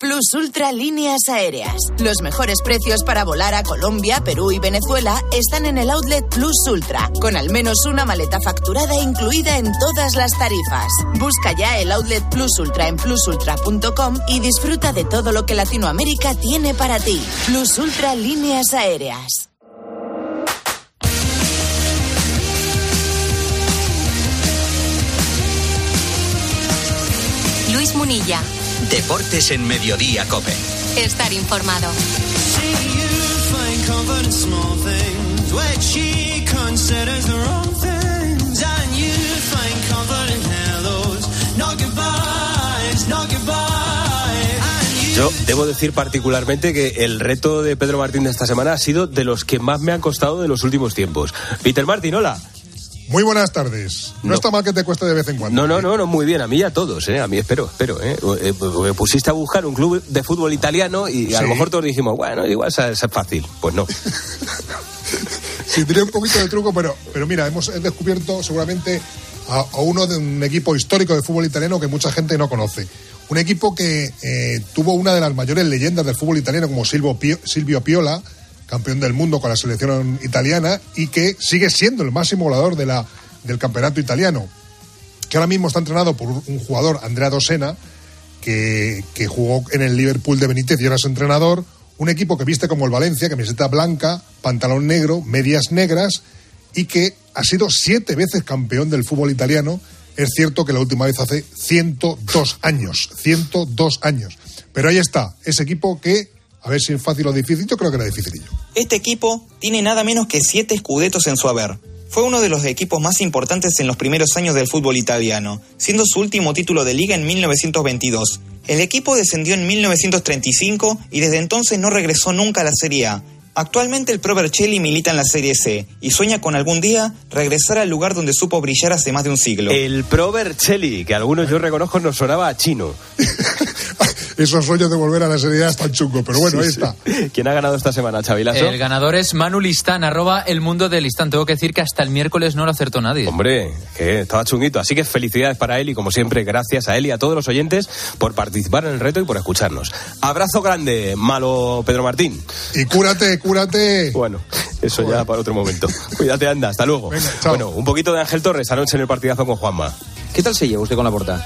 Plus Ultra Líneas Aéreas. Los mejores precios para volar a Colombia, Perú y Venezuela están en el outlet Plus Ultra, con al menos una maleta facturada incluida en todas las tarifas. Busca ya el outlet Plus Ultra en plusultra.com y disfruta de todo lo que Latinoamérica tiene para ti. Plus Ultra Líneas Aéreas. Luis Munilla. Deportes en Mediodía Cope. Estar informado. Yo debo decir particularmente que el reto de Pedro Martín de esta semana ha sido de los que más me han costado de los últimos tiempos. Peter Martín, hola. Muy buenas tardes. No, No. está mal que te cueste de vez en cuando. No, no, no, no, muy bien, a mí y a todos, ¿eh? A mí espero, espero, ¿eh? Eh, Me pusiste a buscar un club de fútbol italiano y a Sí. lo mejor todos dijimos, bueno, igual es fácil. Pues no. Sí, tiene un poquito de truco, pero, pero mira, hemos descubierto seguramente a, a uno de un equipo histórico de fútbol italiano que mucha gente no conoce. Un equipo que eh, tuvo una de las mayores leyendas del fútbol italiano como Silvio, Pio- Silvio Piola, campeón del mundo con la selección italiana y que sigue siendo el máximo goleador de la, del campeonato italiano. Que ahora mismo está entrenado por un jugador, Andrea Dosena, que, que jugó en el Liverpool de Benítez y ahora es entrenador. Un equipo que viste como el Valencia, camiseta blanca, pantalón negro, medias negras y que ha sido siete veces campeón del fútbol italiano. Es cierto que la última vez hace 102 años, 102 años. Pero ahí está, ese equipo que, a ver si es fácil o difícil, yo creo que era dificilillo. Este equipo tiene nada menos que siete escudetos en su haber. Fue uno de los equipos más importantes en los primeros años del fútbol italiano, siendo su último título de liga en 1922. El equipo descendió en 1935 y desde entonces no regresó nunca a la Serie A. Actualmente el Pro Vercelli milita en la Serie C y sueña con algún día regresar al lugar donde supo brillar hace más de un siglo. El Pro Vercelli, que algunos yo reconozco nos sonaba a chino. Esos sueños de volver a la Serie A están chungos, pero bueno, ahí está. ¿Quién ha ganado esta semana, Chavilazo? El ganador es Manu Listán, arroba el mundo de Listán. Tengo que decir que hasta el miércoles no lo acertó nadie. Hombre, que estaba chunguito. Así que felicidades para él y como siempre, gracias a él y a todos los oyentes por participar en el reto y por escucharnos. Abrazo grande, malo Pedro Martín. Y cúrate, cúrate. Bueno, eso ya para otro momento. Cuídate, anda, hasta luego. Venga, chao. Bueno, un poquito de Ángel Torres anoche en el partidazo con Juanma. ¿Qué tal se lleva usted con la porta?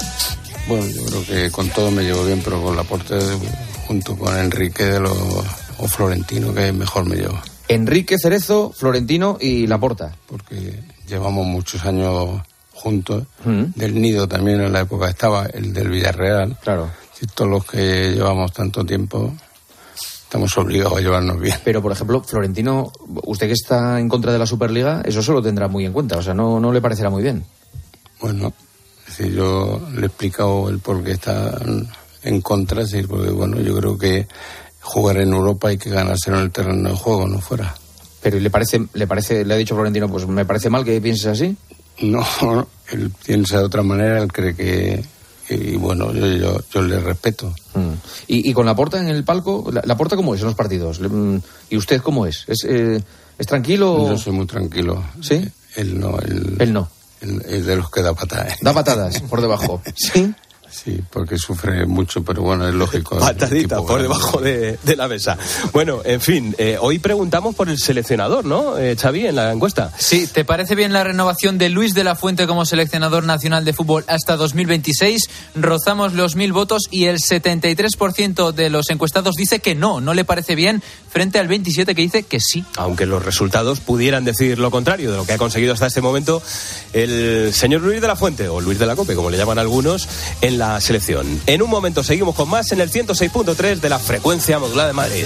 Bueno, yo creo que con todo me llevo bien, pero con la porte junto con Enrique de los o Florentino que mejor me llevo, Enrique Cerezo, Florentino y Laporta. porque llevamos muchos años juntos. Del nido también en la época estaba el del Villarreal. Claro. Y todos los que llevamos tanto tiempo estamos obligados a llevarnos bien. Pero, por ejemplo, Florentino, usted que está en contra de la Superliga, eso se lo tendrá muy en cuenta. O sea, no, no le parecerá muy bien. Bueno, decir, yo le he explicado el por qué está en contra, decir, porque bueno, yo creo que jugar en Europa hay que ganárselo en el terreno de juego, no fuera. Pero ¿y le parece, le parece, le ha dicho Florentino, pues me parece mal que pienses así. No, él piensa de otra manera, él cree que... Y bueno, yo, yo, yo le respeto. Mm. Y, y con la porta en el palco, ¿la, la porta cómo es en los partidos? Mm, ¿Y usted cómo es? ¿Es, eh, ¿es tranquilo? Yo soy muy tranquilo. ¿Sí? Él no, él, Él no. Es de los que da patadas. Da patadas por debajo. ¿Sí? Sí, porque sufre mucho, pero bueno, es lógico. Patadita tipo por grande. debajo de, de la mesa. Bueno, en fin, eh, hoy preguntamos por el seleccionador, ¿no, eh, Xavi, en la encuesta? Sí, ¿te parece bien la renovación de Luis de la Fuente como seleccionador nacional de fútbol hasta 2026? Rozamos los mil votos y el 73% de los encuestados dice que no, no le parece bien, frente al 27% que dice que sí. Aunque los resultados pudieran decir lo contrario de lo que ha conseguido hasta este momento el señor Luis de la Fuente, o Luis de la Cope, como le llaman algunos, en la selección. En un momento seguimos con más en el 106.3 de la frecuencia modulada de Madrid.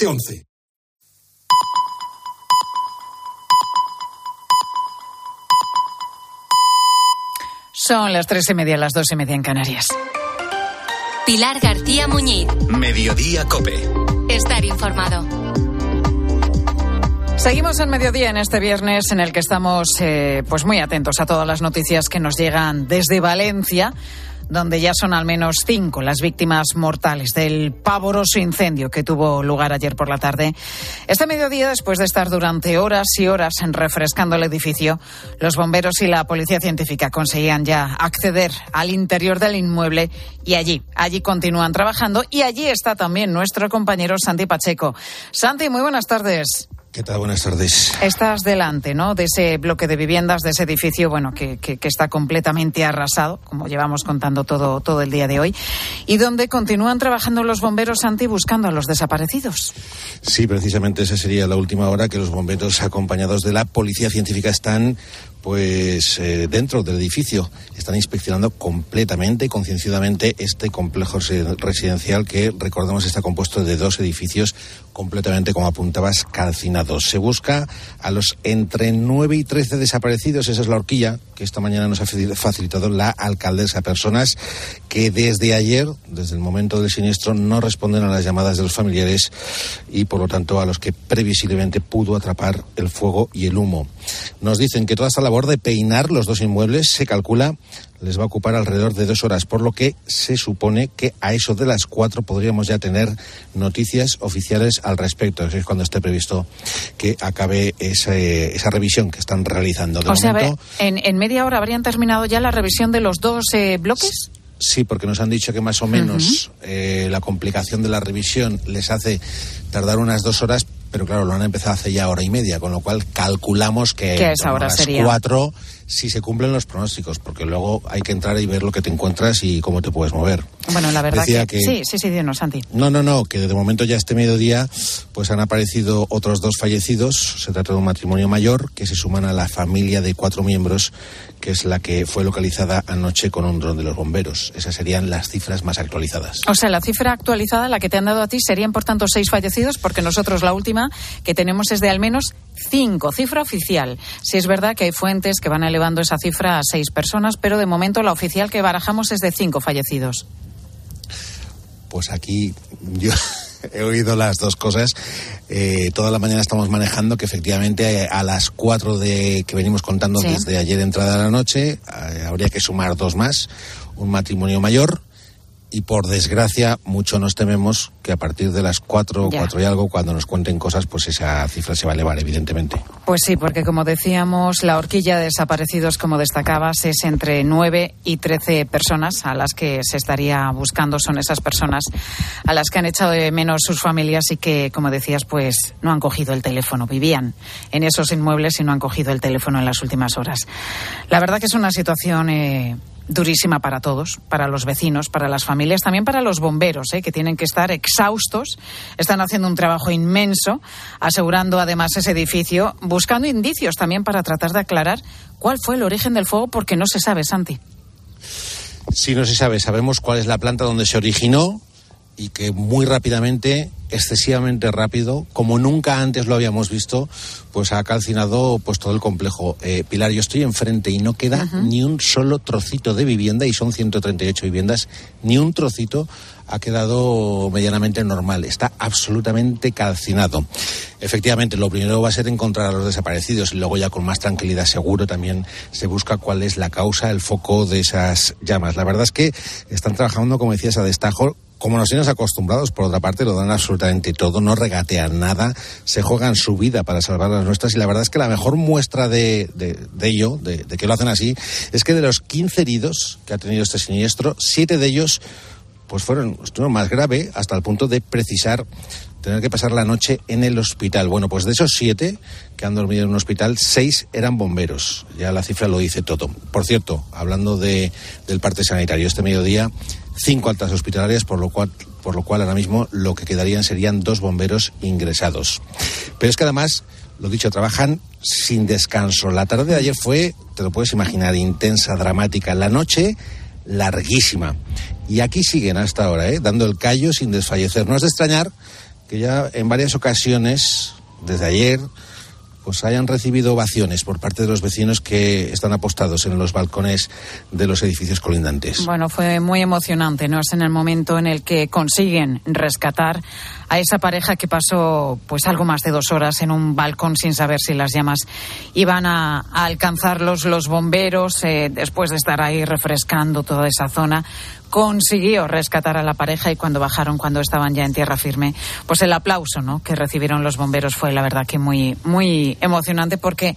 2011. Son las tres y media, las dos y media en Canarias. Pilar García Muñiz. Mediodía Cope. Estar informado. Seguimos en mediodía en este viernes en el que estamos eh, pues muy atentos a todas las noticias que nos llegan desde Valencia donde ya son al menos cinco las víctimas mortales del pavoroso incendio que tuvo lugar ayer por la tarde. Este mediodía, después de estar durante horas y horas refrescando el edificio, los bomberos y la policía científica conseguían ya acceder al interior del inmueble y allí, allí continúan trabajando y allí está también nuestro compañero Santi Pacheco. Santi, muy buenas tardes. ¿Qué tal? Buenas tardes. Estás delante, ¿no? De ese bloque de viviendas, de ese edificio, bueno, que, que, que, está completamente arrasado, como llevamos contando todo, todo el día de hoy, y donde continúan trabajando los bomberos anti buscando a los desaparecidos. Sí, precisamente esa sería la última hora que los bomberos acompañados de la policía científica están pues eh, dentro del edificio están inspeccionando completamente y concienciadamente este complejo residencial que recordemos está compuesto de dos edificios completamente como apuntabas calcinados. Se busca a los entre 9 y 13 desaparecidos, esa es la horquilla que esta mañana nos ha facilitado la alcaldesa, personas que desde ayer, desde el momento del siniestro, no responden a las llamadas de los familiares y por lo tanto a los que previsiblemente pudo atrapar el fuego y el humo. Nos dicen que toda esta labor de peinar los dos inmuebles se calcula les va a ocupar alrededor de dos horas, por lo que se supone que a eso de las cuatro podríamos ya tener noticias oficiales al respecto. es cuando esté previsto que acabe ese, esa revisión que están realizando. De o momento, sea, en, en, media hora habrían terminado ya la revisión de los dos eh, bloques. Sí, porque nos han dicho que más o menos uh -huh. eh, la complicación de la revisión les hace tardar unas dos horas, pero claro, lo han empezado hace ya hora y media, con lo cual calculamos que, que a esa hora las sería? cuatro si se cumplen los pronósticos, porque luego hay que entrar y ver lo que te encuentras y cómo te puedes mover. Bueno, la verdad Decía que, que- sí, sí, sí, dinos, Santi. No, no, no, que de momento ya este mediodía pues han aparecido otros dos fallecidos. Se trata de un matrimonio mayor que se suman a la familia de cuatro miembros, que es la que fue localizada anoche con un dron de los bomberos. Esas serían las cifras más actualizadas. O sea, la cifra actualizada, la que te han dado a ti, serían por tanto seis fallecidos, porque nosotros la última que tenemos es de al menos cinco, cifra oficial. Si es verdad que hay fuentes que van elevando esa cifra a seis personas, pero de momento la oficial que barajamos es de cinco fallecidos. Pues aquí yo he oído las dos cosas. Eh, toda la mañana estamos manejando que efectivamente eh, a las cuatro de que venimos contando Sí. desde ayer entrada de la noche eh, habría que sumar dos más, un matrimonio mayor y por desgracia mucho nos tememos que a partir de las cuatro, Ya. cuatro y algo, cuando nos cuenten cosas, pues esa cifra se va a elevar evidentemente. Pues sí, porque como decíamos, la horquilla de desaparecidos, como destacabas, es entre 9 y 13 personas a las que se estaría buscando. Son esas personas a las que han echado de menos sus familias y que, como decías, pues no han cogido el teléfono. Vivían en esos inmuebles y no han cogido el teléfono en las últimas horas. La verdad que es una situación. eh, durísima para todos, para los vecinos, para las familias, también para los bomberos, ¿eh? que tienen que estar exhaustos, están haciendo un trabajo inmenso, asegurando además ese edificio, buscando indicios también para tratar de aclarar cuál fue el origen del fuego, porque no se sabe, Santi. Si no se sabe, sabemos cuál es la planta donde se originó y que muy rápidamente, excesivamente rápido, como nunca antes lo habíamos visto, pues ha calcinado pues todo el complejo. Eh, Pilar, yo estoy enfrente y no queda ni un solo trocito de vivienda y son 138 viviendas, ni un trocito ha quedado medianamente normal, está absolutamente calcinado. Efectivamente, lo primero va a ser encontrar a los desaparecidos y luego ya con más tranquilidad seguro también se busca cuál es la causa, el foco de esas llamas. La verdad es que están trabajando, como decías, a destajo. Como nos tienes acostumbrados, por otra parte, lo dan absolutamente todo, no regatean nada, se juegan su vida para salvar las nuestras y la verdad es que la mejor muestra de, ello, de, de que lo hacen así, es que de los 15 heridos que ha tenido este siniestro, siete de ellos pues fueron, estuvieron más grave hasta el punto de precisar tener que pasar la noche en el hospital. Bueno, pues de esos siete que han dormido en un hospital, seis eran bomberos. Ya la cifra lo dice todo. Por cierto, hablando de, del parte sanitario, este mediodía, cinco altas hospitalarias, por lo cual por lo cual ahora mismo lo que quedarían serían dos bomberos ingresados. Pero es que además, lo dicho, trabajan sin descanso. La tarde de ayer fue, te lo puedes imaginar, intensa, dramática. La noche, larguísima. Y aquí siguen hasta ahora, ¿eh? dando el callo sin desfallecer. No es de extrañar que ya en varias ocasiones, desde ayer, pues hayan recibido ovaciones por parte de los vecinos que están apostados en los balcones de los edificios colindantes. Bueno, fue muy emocionante, ¿no? Es en el momento en el que consiguen rescatar a esa pareja que pasó pues algo más de dos horas en un balcón sin saber si las llamas iban a, alcanzarlos los bomberos eh, después de estar ahí refrescando toda esa zona consiguió rescatar a la pareja y cuando bajaron, cuando estaban ya en tierra firme, pues el aplauso ¿no? que recibieron los bomberos fue la verdad que muy, muy emocionante porque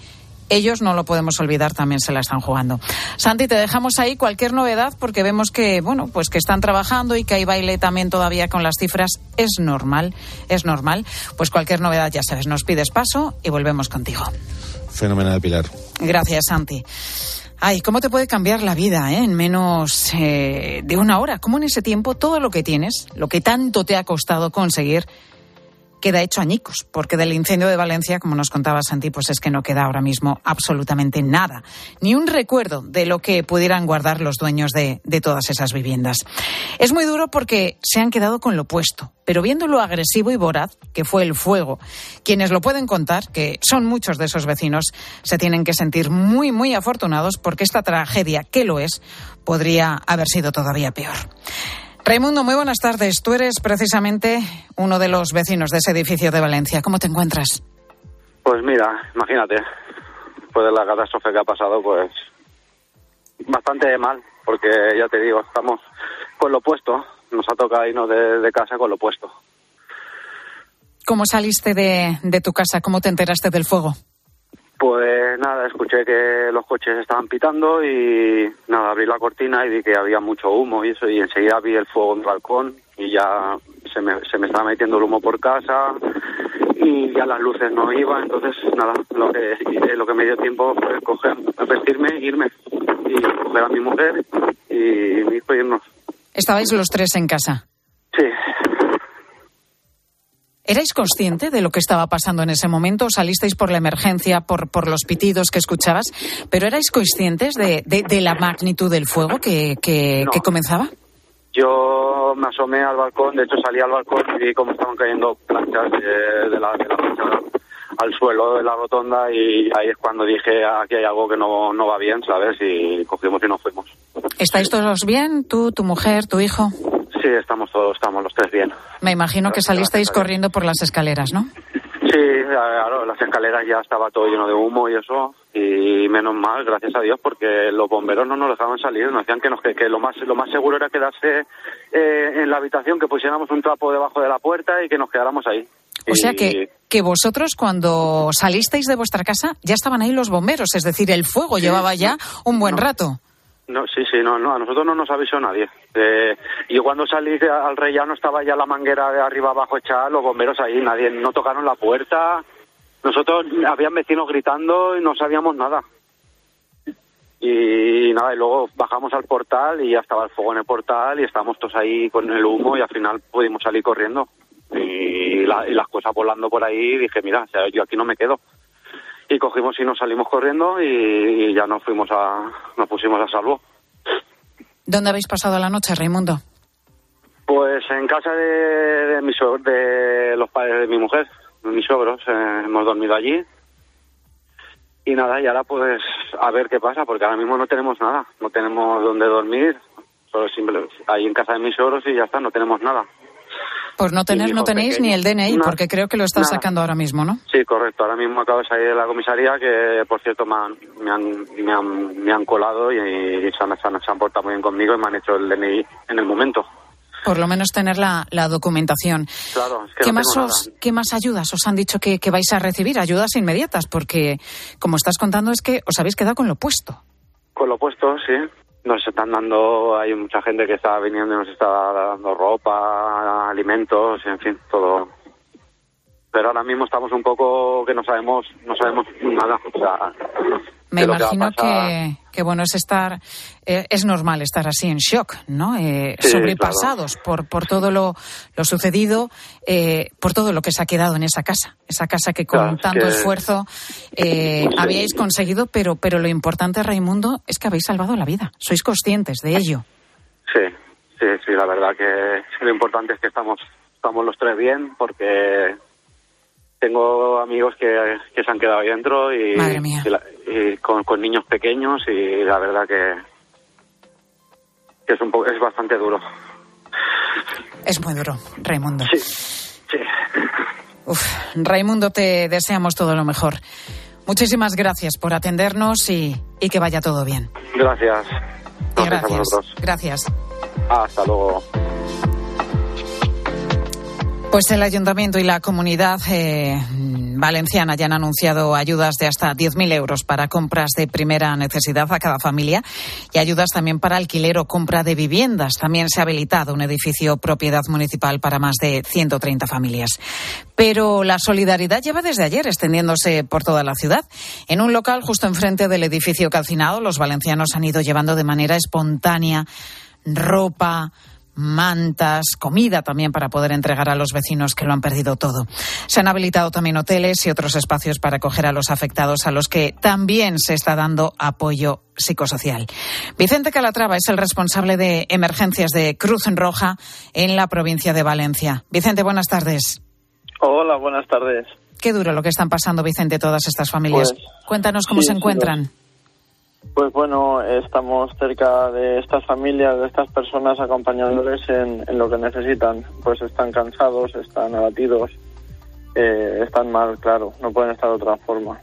ellos no lo podemos olvidar, también se la están jugando. Santi, te dejamos ahí cualquier novedad porque vemos que, bueno, pues que están trabajando y que hay baile también todavía con las cifras. Es normal, es normal. Pues cualquier novedad, ya sabes, nos pides paso y volvemos contigo. Fenomenal, Pilar. Gracias, Santi. Ay, ¿cómo te puede cambiar la vida eh? en menos eh, de una hora? ¿Cómo en ese tiempo todo lo que tienes, lo que tanto te ha costado conseguir, queda hecho añicos, porque del incendio de Valencia, como nos contaba Santi, pues es que no queda ahora mismo absolutamente nada, ni un recuerdo de lo que pudieran guardar los dueños de, todas esas viviendas. Es muy duro porque se han quedado con lo puesto, pero viendo lo agresivo y voraz que fue el fuego, quienes lo pueden contar, que son muchos de esos vecinos, se tienen que sentir muy, muy afortunados porque esta tragedia, que lo es, podría haber sido todavía peor. Raimundo, muy buenas tardes. Tú eres precisamente uno de los vecinos de ese edificio de Valencia. ¿Cómo te encuentras? Pues mira, imagínate, después de la catástrofe que ha pasado, pues bastante mal, porque ya te digo, estamos con lo puesto, nos ha tocado irnos de, de casa con lo puesto. ¿Cómo saliste de, de tu casa? ¿Cómo te enteraste del fuego? Pues nada, escuché que los coches estaban pitando y nada, abrí la cortina y vi que había mucho humo y eso, y enseguida vi el fuego en el balcón y ya se me, se me estaba metiendo el humo por casa y ya las luces no iban, entonces nada, lo que, lo que me dio tiempo fue coger, vestirme, irme y coger a mi mujer y mi hijo irnos. ¿Estabais los tres en casa? ¿Erais consciente de lo que estaba pasando en ese momento? ¿Salisteis por la emergencia, por, por los pitidos que escuchabas? ¿Pero erais conscientes de, de, de la magnitud del fuego que, que, No. que comenzaba? Yo me asomé al balcón, de hecho salí al balcón y vi cómo estaban cayendo planchas de, de la, de la plancha al suelo de la rotonda y ahí es cuando dije aquí hay algo que no, no va bien, ¿sabes? Y cogimos y nos fuimos. ¿Estáis todos bien? ¿Tú, tu mujer, tu hijo? Sí, estamos todos, estamos los tres bien. Me imagino que salisteis corriendo por las escaleras, ¿no? Sí, claro, las escaleras ya estaba todo lleno de humo y eso, y menos mal, gracias a Dios, porque los bomberos no nos dejaban salir, nos decían que, nos, que, que lo más lo más seguro era quedarse eh, en la habitación, que pusiéramos un trapo debajo de la puerta y que nos quedáramos ahí. O sea que, que vosotros cuando salisteis de vuestra casa ya estaban ahí los bomberos, es decir, el fuego llevaba ya un buen rato. No, sí, sí, no, no, a nosotros no nos avisó nadie. Eh, yo cuando salí al rellano estaba ya la manguera de arriba abajo echada, los bomberos ahí, nadie, no tocaron la puerta. Nosotros, habían vecinos gritando y no sabíamos nada. Y nada, y luego bajamos al portal y ya estaba el fuego en el portal y estábamos todos ahí con el humo y al final pudimos salir corriendo. Y, la- y las cosas volando por ahí, dije, mira, o sea, yo aquí no me quedo. Y cogimos y nos salimos corriendo y, y ya nos fuimos a, nos pusimos a salvo. ¿Dónde habéis pasado la noche, Raimundo? Pues en casa de, de, mi suegro- de los padres de mi mujer, de mis suegros, eh, hemos dormido allí. Y nada, y ahora pues a ver qué pasa, porque ahora mismo no tenemos nada, no tenemos dónde dormir, solo simple, ahí en casa de mis suegros y ya está, no tenemos nada. Por no tener, no tenéis pequeño. ni el DNI, Nada. porque creo que lo estás Nada. sacando ahora mismo, ¿no? Sí, correcto, ahora mismo acabo de salir de la comisaría, que por cierto me han, me han, me han, me han colado y, y se, han, se han- se han portado muy bien conmigo y me han hecho el DNI en el momento. Por lo menos tener la, la documentación. Claro, es que ¿Qué, no más os. ¿Qué más ayudas os han dicho que, que vais a recibir? Ayudas inmediatas, porque como estás contando es que os habéis quedado con lo puesto. Con lo puesto, sí. Nos están dando, hay mucha gente que está viniendo y nos está dando ropa, alimentos, en fin, todo. Pero ahora mismo estamos un poco que no sabemos, no sabemos nada. O sea, Me imagino que, que, bueno, es estar, eh, es normal estar así en shock, ¿no? Eh, Sí, sobrepasados por, por todo lo, lo sucedido, eh, por todo lo que se ha quedado en esa casa. Esa casa que con Claro, tanto que- esfuerzo eh, habíais conseguido, pero, pero lo importante, Raimundo, es que habéis salvado la vida. Sois conscientes de ello. Sí, sí, sí, la verdad que sí, lo importante es que estamos, estamos los tres bien porque tengo amigos que, que se han quedado ahí dentro y, Madre mía. y la- y con, con niños pequeños y la verdad que, que es un poco, es bastante duro. Es muy duro, Raimundo. Sí. Uf, Raimundo, te deseamos todo lo mejor. Muchísimas gracias por atendernos y, y que vaya todo bien. Gracias. Gracias a gracias. vosotros. Gracias. Hasta luego. Pues el ayuntamiento y la comunidad eh, valenciana ya han anunciado ayudas de hasta 10.000 euros para compras de primera necesidad a cada familia y ayudas también para alquiler o compra de viviendas. También se ha habilitado un edificio propiedad municipal para más de 130 familias. Pero la solidaridad lleva desde ayer extendiéndose por toda la ciudad. En un local justo enfrente del edificio calcinado, los valencianos han ido llevando de manera espontánea ropa, mantas, comida también para poder entregar a los vecinos que lo han perdido todo. Se han habilitado también hoteles y otros espacios para acoger a los afectados a los que también se está dando apoyo psicosocial. Vicente Calatrava es el responsable de emergencias de Cruz Roja en la provincia de Valencia. Vicente, buenas tardes. Hola, buenas tardes. Qué duro lo que están pasando, Vicente, todas estas familias. Pues, Cuéntanos cómo sí, se sí, encuentran. Pues bueno, estamos cerca de estas familias, de estas personas, acompañándoles en, en lo que necesitan. Pues están cansados, están abatidos, eh, están mal, claro, no pueden estar de otra forma.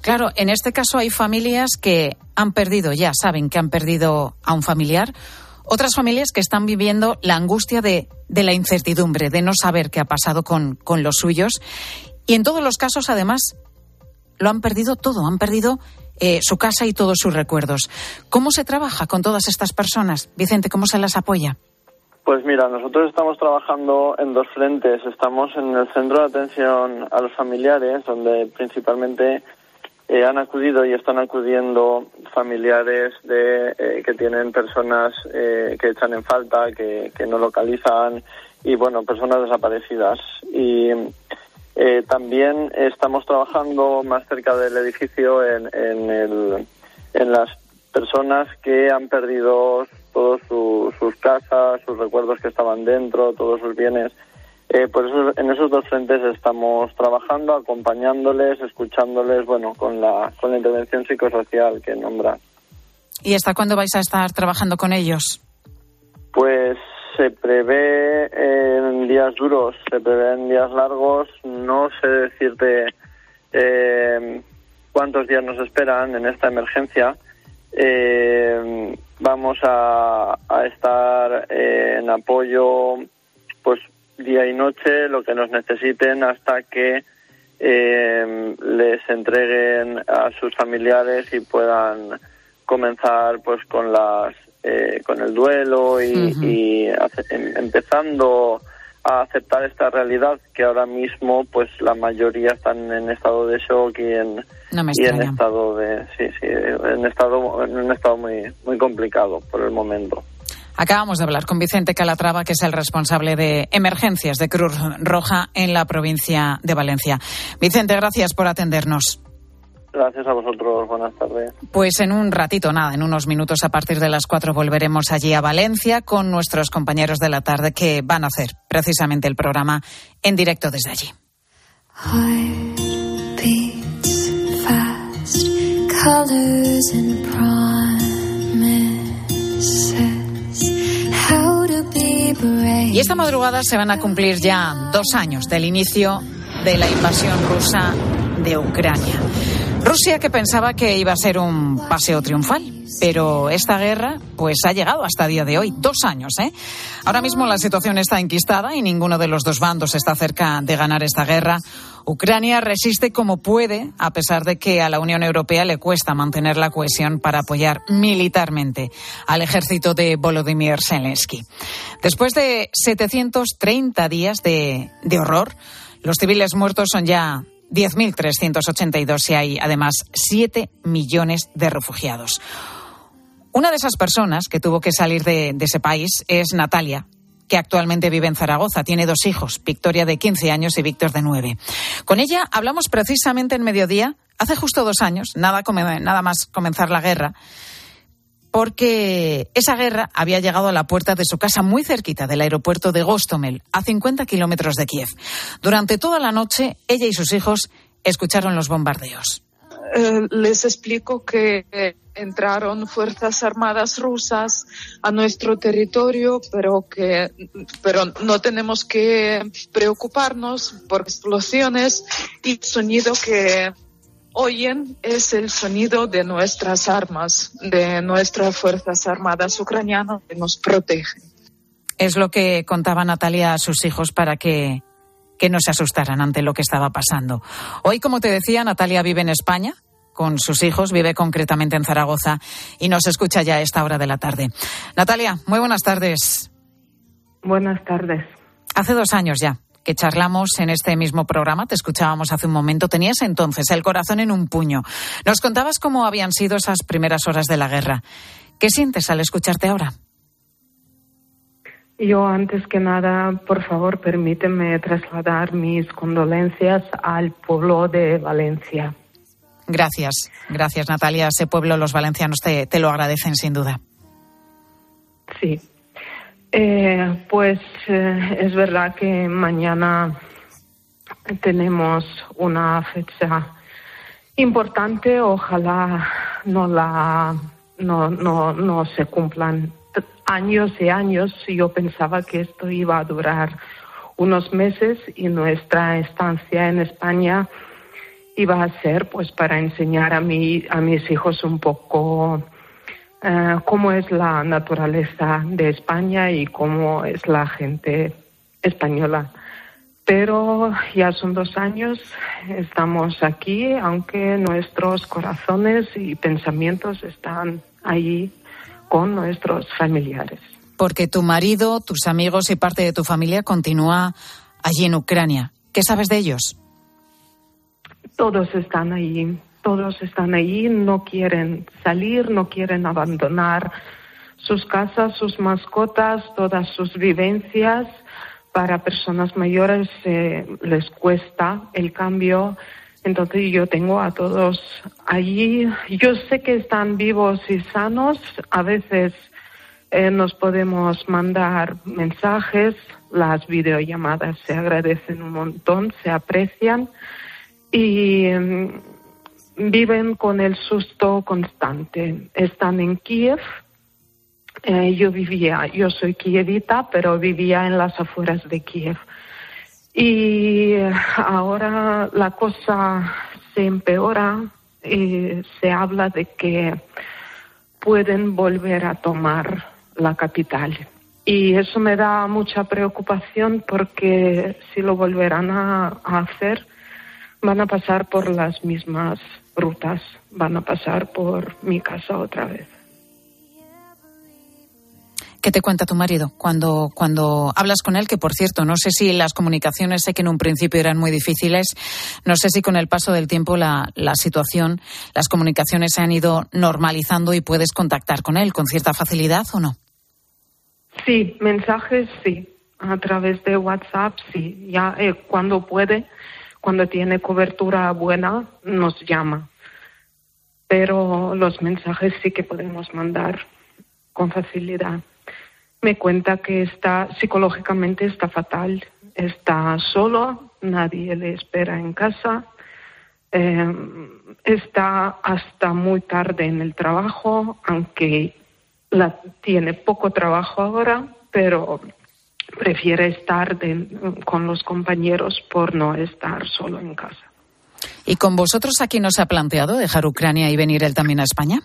Claro, en este caso hay familias que han perdido, ya saben que han perdido a un familiar. Otras familias que están viviendo la angustia de, de la incertidumbre, de no saber qué ha pasado con, con los suyos. Y en todos los casos, además, lo han perdido todo, han perdido eh, su casa y todos sus recuerdos. ¿Cómo se trabaja con todas estas personas? Vicente, ¿cómo se las apoya? Pues mira, nosotros estamos trabajando en dos frentes. Estamos en el centro de atención a los familiares, donde principalmente eh, han acudido y están acudiendo familiares de eh, que tienen personas eh, que echan en falta, que, que no localizan y bueno, personas desaparecidas. Y eh, también estamos trabajando más cerca del edificio en, en, el, en las personas que han perdido todos su- sus casas, sus recuerdos que estaban dentro, todos sus bienes. Eh, por eso en esos dos frentes estamos trabajando, acompañándoles, escuchándoles, bueno, con la, con la intervención psicosocial que nombra. ¿Y hasta cuándo vais a estar trabajando con ellos? Pues se prevé en días duros, se prevé en días largos. No sé decirte eh, cuántos días nos esperan en esta emergencia. Eh, vamos a, estar en apoyo, pues día y noche, lo que nos necesiten hasta que eh, les entreguen a sus familiares y puedan comenzar pues con las eh, con el duelo y, em- empezando a aceptar esta realidad que ahora mismo pues la mayoría están en estado de shock y en No me y en estado de sí sí en estado en un estado muy muy complicado por el momento Acabamos de hablar con Vicente Calatrava, que es el responsable de emergencias de Cruz Roja en la provincia de Valencia. Vicente, gracias por atendernos. Gracias a vosotros buenas tardes Pues en un ratito, nada, en unos minutos a partir de las cuatro volveremos allí a Valencia con nuestros compañeros de la tarde que van a hacer precisamente el programa en directo desde allí. Y esta madrugada se van a cumplir ya dos años del inicio de la invasión rusa de Ucrania. Rusia que pensaba que iba a ser un paseo triunfal, pero esta guerra pues ha llegado hasta día de hoy, dos años, ¿eh? Ahora mismo la situación está enquistada y ninguno de los dos bandos está cerca de ganar esta guerra. Ucrania resiste como puede, a pesar de que a la Unión Europea le cuesta mantener la cohesión para apoyar militarmente al ejército de Volodymyr Zelensky. Después de 730 días de, de horror, los civiles muertos son ya 10.382 y hay además 7 millones de refugiados. Una de esas personas que tuvo que salir de, ese país es Natalia, que actualmente vive en Zaragoza. Tiene dos hijos, Victoria de 15 años y Víctor de 9. Con ella hablamos precisamente en mediodía, hace justo dos años, nada, nada más comenzar la guerra, porque esa guerra había llegado a la puerta de su casa muy cerquita del aeropuerto de Gostomel, a 50 kilómetros de Kiev. Durante toda la noche, ella y sus hijos escucharon los bombardeos. Eh, les explico que entraron fuerzas armadas rusas a nuestro territorio, pero que pero no tenemos que preocuparnos por explosiones y sonido que oyen es el sonido de nuestras armas, de nuestras Fuerzas Armadas ucranianas que nos protegen. Es lo que contaba Natalia a sus hijos para que, que no se asustaran ante lo que estaba pasando. Hoy, como te decía, Natalia vive en España con sus hijos, vive concretamente en Zaragoza y nos escucha ya a esta hora de la tarde. Natalia, muy buenas tardes. Buenas tardes. Hace dos años ya que charlamos en este mismo programa, te escuchábamos hace un momento, tenías entonces el corazón en un puño. Nos contabas cómo habían sido esas primeras horas de la guerra. ¿Qué sientes al escucharte ahora? Yo, antes que nada, por favor, permíteme trasladar mis condolencias al pueblo de Valencia. Gracias, gracias Natalia. Ese pueblo, los valencianos, te, te lo agradecen sin duda. Sí, eh, pues eh, es verdad que mañana tenemos una fecha importante. Ojalá no la no, no, no se cumplan años y años. Yo pensaba que esto iba a durar unos meses y nuestra estancia en España iba a ser pues para enseñar a mi, a mis hijos un poco eh, cómo es la naturaleza de España y cómo es la gente española. Pero ya son dos años, estamos aquí, aunque nuestros corazones y pensamientos están allí con nuestros familiares. Porque tu marido, tus amigos y parte de tu familia continúa allí en Ucrania. ¿Qué sabes de ellos? Todos están allí todos están ahí, no quieren salir, no quieren abandonar sus casas, sus mascotas, todas sus vivencias. Para personas mayores eh, les cuesta el cambio. Entonces yo tengo a todos allí. Yo sé que están vivos y sanos. A veces eh, nos podemos mandar mensajes. Las videollamadas se agradecen un montón, se aprecian. Y mm, viven con el susto constante. Están en Kiev. Eh, yo vivía, yo soy kievita, pero vivía en las afueras de Kiev. Y ahora la cosa se empeora y se habla de que pueden volver a tomar la capital. Y eso me da mucha preocupación porque si lo volverán a hacer, van a pasar por las mismas rutas, van a pasar por mi casa otra vez. ¿Qué te cuenta tu marido cuando, cuando hablas con él? Que por cierto, no sé si las comunicaciones, sé que en un principio eran muy difíciles, no sé si con el paso del tiempo la, la situación, las comunicaciones se han ido normalizando y puedes contactar con él con cierta facilidad o no. Sí, mensajes sí, a través de WhatsApp sí, ya eh, cuando puede cuando tiene cobertura buena, nos llama. Pero los mensajes sí que podemos mandar con facilidad. Me cuenta que está psicológicamente está fatal, está solo, nadie le espera en casa, eh, está hasta muy tarde en el trabajo, aunque la, tiene poco trabajo ahora, pero prefiere estar con los compañeros por no estar solo en casa. ¿Y con vosotros aquí no se ha planteado dejar Ucrania y venir él también a España?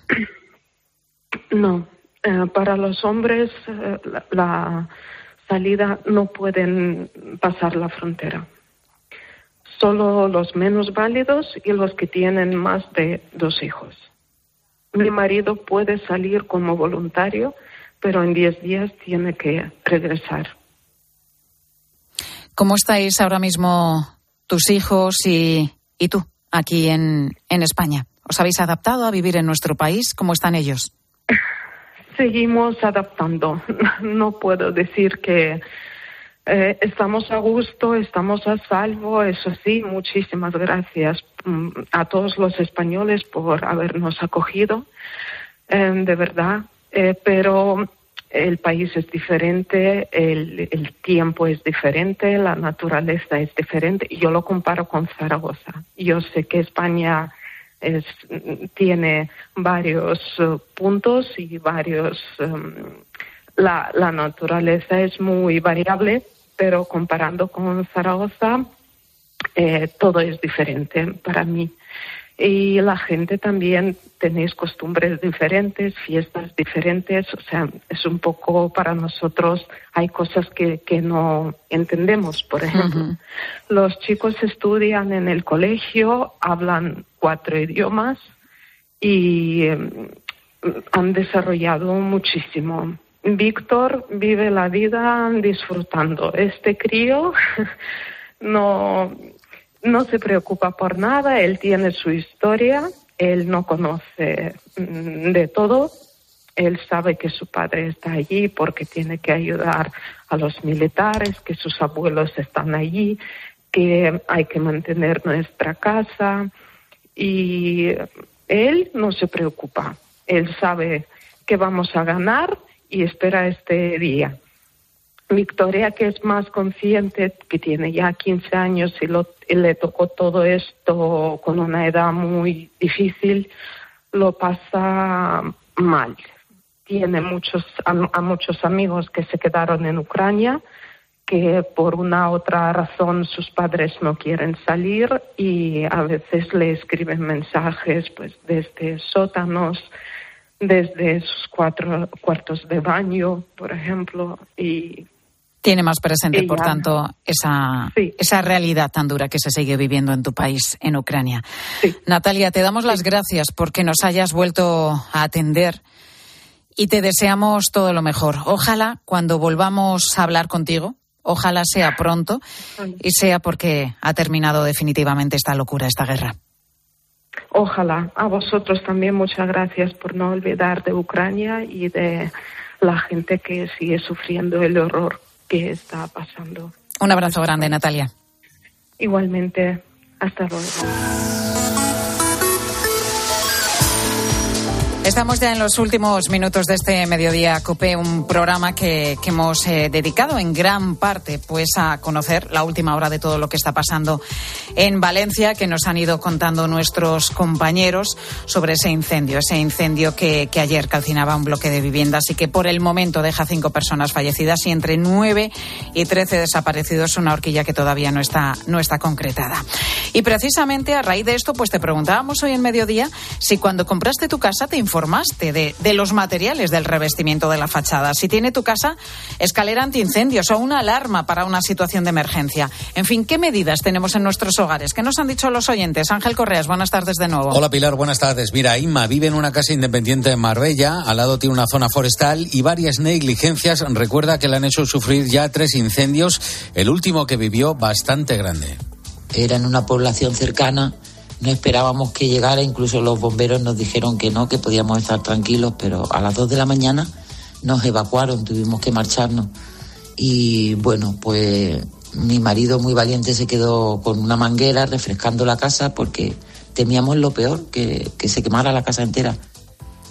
No, eh, para los hombres eh, la, salida no pueden pasar la frontera. Solo los menos válidos y los que tienen más de dos hijos. Mi marido puede salir como voluntario, pero en diez días tiene que regresar. ¿Cómo estáis ahora mismo tus hijos y, y tú aquí en, España? ¿Os habéis adaptado a vivir en nuestro país? ¿Cómo están ellos? Seguimos adaptando. No puedo decir que eh, estamos a gusto, estamos a salvo. Eso sí, muchísimas gracias mm, a todos los españoles por habernos acogido. Eh, de verdad, Eh, pero el país es diferente, el, tiempo es diferente, la naturaleza es diferente. Yo lo comparo con Zaragoza. Yo sé que España es, tiene varios uh, puntos y varios. Um, la, la naturaleza es muy variable, pero comparando con Zaragoza, eh, todo es diferente para mí y la gente también tenéis costumbres diferentes, fiestas diferentes, o sea, es un poco para nosotros, hay cosas que, que no entendemos, por ejemplo. Los chicos estudian en el colegio, hablan cuatro idiomas y em, han desarrollado muchísimo. Víctor vive la vida disfrutando. Este crío no no se preocupa por nada, él tiene su historia, él no conoce mm, de todo, él sabe que su padre está allí porque tiene que ayudar a los militares, que sus abuelos están allí, que hay que mantener nuestra casa. Y él no se preocupa, él sabe que vamos a ganar y espera este día. Victoria, que es más consciente, que tiene ya 15 años y, lo, le tocó todo esto con una edad muy difícil, lo pasa mal. Tiene muchos, a, muchos amigos que se quedaron en Ucrania, que por una otra razón sus padres no quieren salir y a veces le escriben mensajes pues desde sótanos, desde sus cuatro cuartos de baño, por ejemplo, y tiene más presente, por tanto, esa, esa realidad tan dura que se sigue viviendo en tu país, en Ucrania. Natalia, te damos las gracias porque nos hayas vuelto a atender y te deseamos todo lo mejor. Ojalá cuando volvamos a hablar contigo, ojalá sea pronto y sea porque ha terminado definitivamente esta locura, esta guerra. Ojalá. A vosotros también muchas gracias por no olvidar de Ucrania y de la gente que sigue sufriendo el horror que está pasando. Un abrazo grande, Natalia. Igualmente, hasta luego. Estamos ya en los últimos minutos de este mediodía COPE, un programa que, hemos eh, dedicado en gran parte pues a conocer la última hora de todo lo que está pasando en Valencia, que nos han ido contando nuestros compañeros sobre ese incendio, ese incendio que, que ayer calcinaba un bloque de viviendas y que por el momento deja cinco personas fallecidas y entre nueve y trece desaparecidos, una horquilla que todavía no está, no está concretada. Y precisamente a raíz de esto, pues te preguntábamos hoy en mediodía si cuando compraste tu casa te informaste de, de, los materiales del revestimiento de la fachada. Si tiene tu casa escalera antiincendios o una alarma para una situación de emergencia. En fin, ¿qué medidas tenemos en nuestros hogares? ¿Qué nos han dicho los oyentes? Ángel Correas, buenas tardes de nuevo. Hola Pilar, buenas tardes. Mira, Inma vive en una casa independiente en Marbella, al lado tiene una zona forestal y varias negligencias. Recuerda que le han hecho sufrir ya tres incendios, el último que vivió bastante grande. Era en una población cercana no esperábamos que llegara, incluso los bomberos nos dijeron que no, que podíamos estar tranquilos, pero a las dos de la mañana nos evacuaron, tuvimos que marcharnos. Y bueno, pues mi marido muy valiente se quedó con una manguera refrescando la casa porque temíamos lo peor, que, que se quemara la casa entera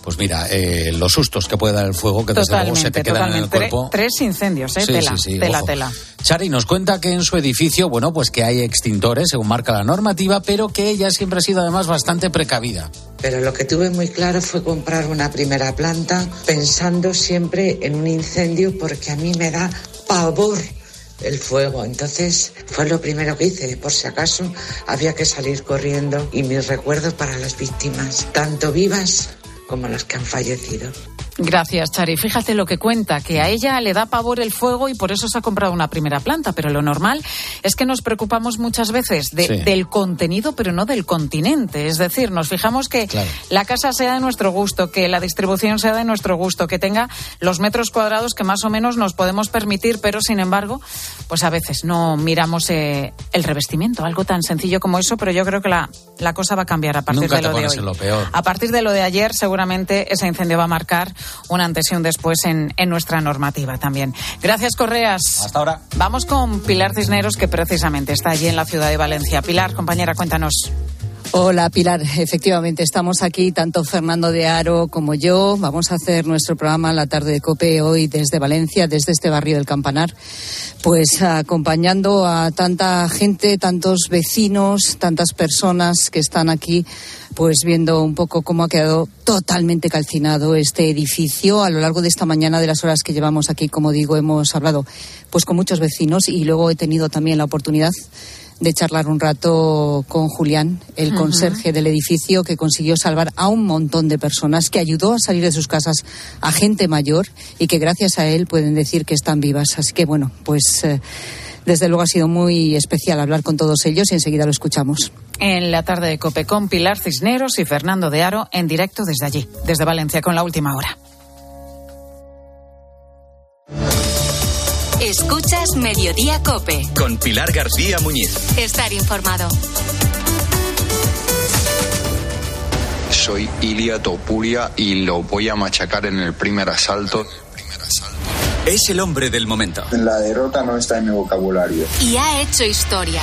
pues mira, eh, los sustos que puede dar el fuego, que desde luego se te quedan en el cuerpo. Tres incendios, ¿eh? tela, tela, tela. Chari nos cuenta que en su edificio, bueno, pues que hay extintores, según marca la normativa, pero que ella siempre ha sido además bastante precavida. Pero lo que tuve muy claro fue comprar una primera planta pensando siempre en un incendio porque a mí me da pavor el fuego. Entonces fue lo primero que hice. Por si acaso había que salir corriendo y mis recuerdos para las víctimas, tanto vivas como las que han fallecido. Gracias, Chari. Fíjate lo que cuenta, que a ella le da pavor el fuego y por eso se ha comprado una primera planta, pero lo normal es que nos preocupamos muchas veces del contenido, pero no del continente. Es decir, nos fijamos que la casa sea de nuestro gusto, que la distribución sea de nuestro gusto, que tenga los metros cuadrados que más o menos nos podemos permitir, pero sin embargo, pues a veces no miramos eh, el revestimiento, algo tan sencillo como eso, pero yo creo que la, la cosa va a cambiar a partir de lo de hoy. A partir de lo de ayer, seguramente ese incendio va a marcar un antes y un después en, en nuestra normativa también. Gracias, Correas. Hasta ahora. Vamos con Pilar Cisneros, que precisamente está allí en la ciudad de Valencia. Pilar, compañera, cuéntanos. Hola Pilar, efectivamente estamos aquí, tanto Fernando de Aro como yo. Vamos a hacer nuestro programa La tarde de Cope hoy desde Valencia, desde este barrio del Campanar, pues acompañando a tanta gente, tantos vecinos, tantas personas que están aquí, pues viendo un poco cómo ha quedado totalmente calcinado este edificio. A lo largo de esta mañana, de las horas que llevamos aquí, como digo, hemos hablado pues con muchos vecinos y luego he tenido también la oportunidad de charlar un rato con Julián, el conserje del edificio que consiguió salvar a un montón de personas, que ayudó a salir de sus casas a gente mayor y que gracias a él pueden decir que están vivas. Así que bueno, pues eh, desde luego ha sido muy especial hablar con todos ellos y enseguida lo escuchamos. En la tarde de Cope con Pilar Cisneros y Fernando de Aro en directo desde allí, desde Valencia, con la última hora. Escuchas Mediodía Cope. Con Pilar García Muñiz. Estar informado. Soy Ilia Topuria y lo voy a machacar en el primer asalto. Es el hombre del momento. La derrota no está en mi vocabulario. Y ha hecho historia.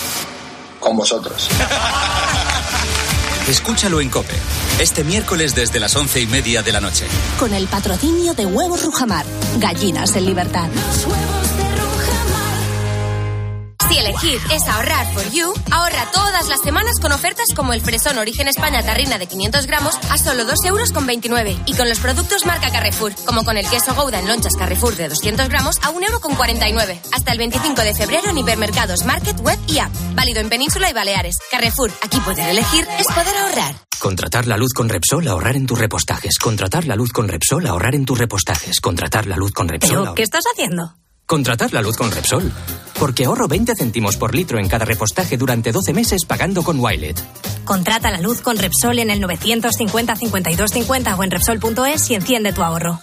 Con vosotros. Escúchalo en Cope, este miércoles desde las once y media de la noche. Con el patrocinio de Huevos Rujamar. Gallinas en libertad. Si elegir es ahorrar for you, ahorra todas las semanas con ofertas como el fresón Origen España Tarrina de 500 gramos a solo 2 euros con 29 y con los productos marca Carrefour, como con el queso Gouda en lonchas Carrefour de 200 gramos a 1 euro con 49. Hasta el 25 de febrero en hipermercados, market, web y app. Válido en Península y Baleares. Carrefour, aquí poder elegir es poder ahorrar. Contratar la luz con Repsol, ahorrar en tus repostajes. Contratar la luz con Repsol, ahorrar en tus repostajes. Contratar la luz con Repsol. ¿Pero qué estás haciendo? Contratar la luz con Repsol. Porque ahorro 20 céntimos por litro en cada repostaje durante 12 meses pagando con Wilet. Contrata la luz con Repsol en el 950 52 50 o en Repsol.es y enciende tu ahorro.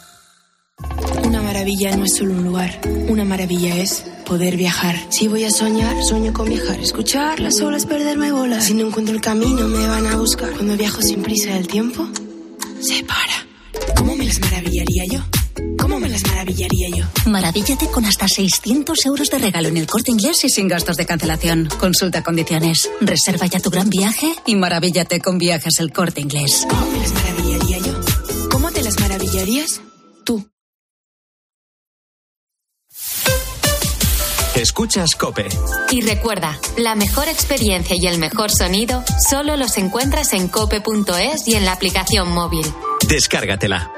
Una maravilla no es solo un lugar, una maravilla es poder viajar. Si voy a soñar, sueño con viajar. Escuchar las olas, perderme bola. Si no encuentro el camino, me van a buscar. Cuando viajo sin prisa, el tiempo se para. ¿Cómo me las maravillaría yo? ¿Cómo me las maravillaría yo? Maravíllate con hasta 600 euros de regalo en el corte inglés y sin gastos de cancelación. Consulta condiciones. Reserva ya tu gran viaje y maravíllate con viajes el corte inglés. ¿Cómo me las maravillaría yo? ¿Cómo te las maravillarías? Escuchas Cope. Y recuerda, la mejor experiencia y el mejor sonido solo los encuentras en cope.es y en la aplicación móvil. Descárgatela.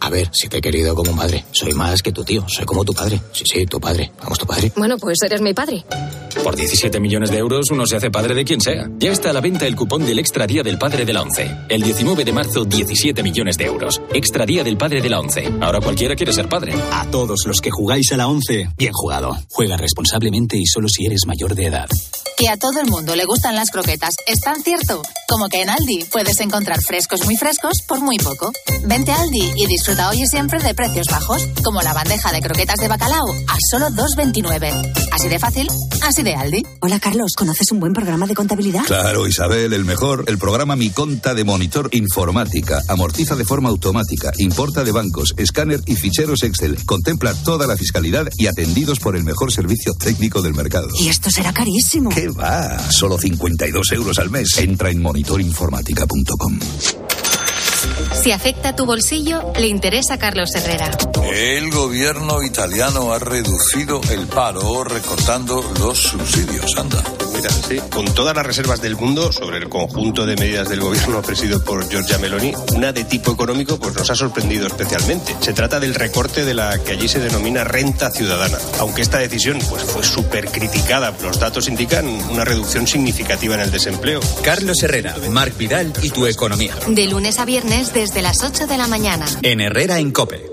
A ver, si te he querido como madre. Soy más que tu tío. Soy como tu padre. Sí, sí, tu padre. Vamos, tu padre. Bueno, pues eres mi padre. Por 17 millones de euros uno se hace padre de quien sea. Ya está a la venta el cupón del Extra Día del Padre de la ONCE. El 19 de marzo, 17 millones de euros. Extra Día del Padre de la ONCE. Ahora cualquiera quiere ser padre. A todos los que jugáis a la 11, bien jugado. Juega responsablemente y solo si eres mayor de edad. Que a todo el mundo le gustan las croquetas es tan cierto como que en Aldi puedes encontrar frescos muy frescos por muy poco. Vente a Aldi y disfruta hoy y siempre de precios bajos, como la bandeja de croquetas de bacalao a solo 2,29. Así de fácil, así de Aldi. Hola Carlos, ¿conoces un buen programa de contabilidad? Claro, Isabel, el mejor, el programa Mi Conta de Monitor Informática. Amortiza de forma automática, importa de bancos, escáner y ficheros Excel. Contempla toda la fiscalidad y atendidos por el mejor servicio técnico del mercado. Y esto será carísimo. ¿Qué va? Solo 52 euros al mes. Entra en monitorinformática.com. Si afecta tu bolsillo, le interesa a Carlos Herrera. El gobierno italiano ha reducido el paro recortando los subsidios. Anda. Mira, sí, con todas las reservas del mundo sobre el conjunto de medidas del gobierno presidido por Giorgia Meloni, una de tipo económico pues nos ha sorprendido especialmente. Se trata del recorte de la que allí se denomina renta ciudadana. Aunque esta decisión pues fue súper criticada, los datos indican una reducción significativa en el desempleo. Carlos Herrera, Marc Vidal y tu economía. De lunes a viernes desde las 8 de la mañana. En Herrera en Cope.